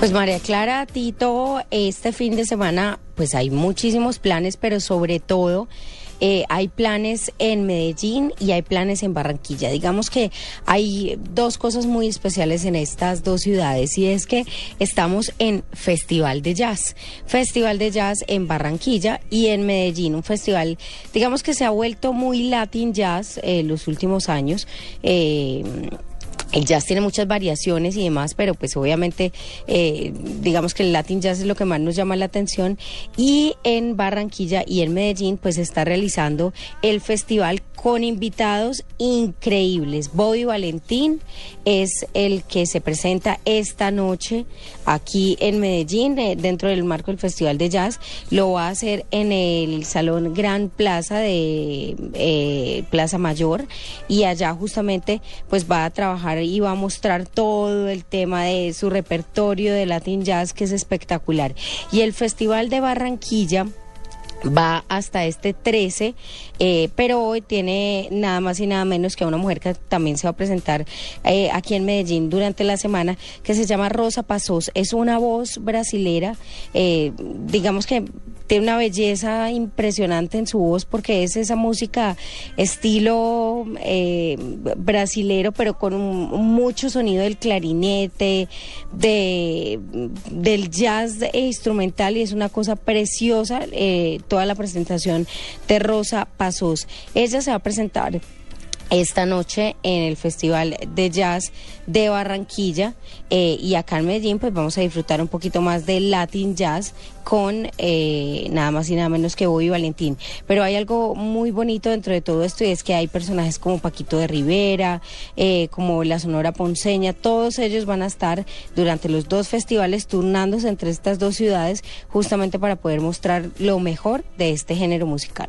Pues María Clara, Tito, este fin de semana pues hay muchísimos planes, pero sobre todo eh, hay planes en Medellín y hay planes en Barranquilla. Digamos que hay dos cosas muy especiales en estas dos ciudades y es que estamos en Festival de Jazz. Festival de Jazz en Barranquilla y en Medellín, un festival, digamos que se ha vuelto muy Latin Jazz en los últimos años. Eh, el jazz tiene muchas variaciones y demás, pero pues obviamente eh, digamos que el Latin Jazz es lo que más nos llama la atención. Y en Barranquilla y en Medellín pues está realizando el festival con invitados increíbles. Bobby Valentín es el que se presenta esta noche aquí en Medellín, eh, dentro del marco del Festival de Jazz. Lo va a hacer en el Salón Gran Plaza de eh, Plaza Mayor y allá justamente pues va a trabajar y va a mostrar todo el tema de su repertorio de Latin Jazz que es espectacular. Y el Festival de Barranquilla va hasta este 13, eh, pero hoy tiene nada más y nada menos que una mujer que también se va a presentar eh, aquí en Medellín durante la semana, que se llama Rosa Pasos. Es una voz brasilera, eh, digamos que tiene una belleza impresionante en su voz porque es esa música estilo eh, brasilero, pero con mucho sonido del clarinete, de, del jazz instrumental y es una cosa preciosa eh, toda la presentación de Rosa Pasos. Ella se va a presentar esta noche en el Festival de Jazz de Barranquilla eh, y acá en Medellín pues vamos a disfrutar un poquito más del Latin Jazz con eh, nada más y nada menos que Bobby Valentín. Pero hay algo muy bonito dentro de todo esto y es que hay personajes como Paquito de Rivera, eh, como la Sonora Ponceña, todos ellos van a estar durante los dos festivales turnándose entre estas dos ciudades justamente para poder mostrar lo mejor de este género musical.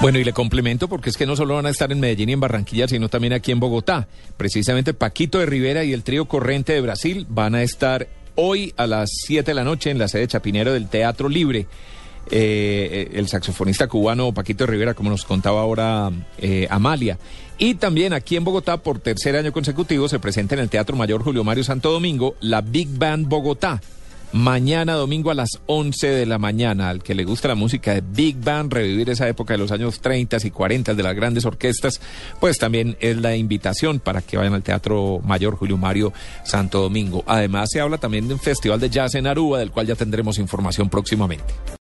Bueno, y le complemento porque es que no solo van a estar en Medellín y en Barranquilla, sino también aquí en Bogotá. Precisamente Paquito de Rivera y el trío Corrente de Brasil van a estar hoy a las 7 de la noche en la sede Chapinero del Teatro Libre. Eh, el saxofonista cubano Paquito de Rivera, como nos contaba ahora eh, Amalia. Y también aquí en Bogotá, por tercer año consecutivo, se presenta en el Teatro Mayor Julio Mario Santo Domingo la Big Band Bogotá mañana domingo a las 11 de la mañana. Al que le gusta la música de Big Band, revivir esa época de los años 30 y 40 de las grandes orquestas, pues también es la invitación para que vayan al Teatro Mayor Julio Mario Santo Domingo. Además se habla también de un festival de jazz en Aruba, del cual ya tendremos información próximamente.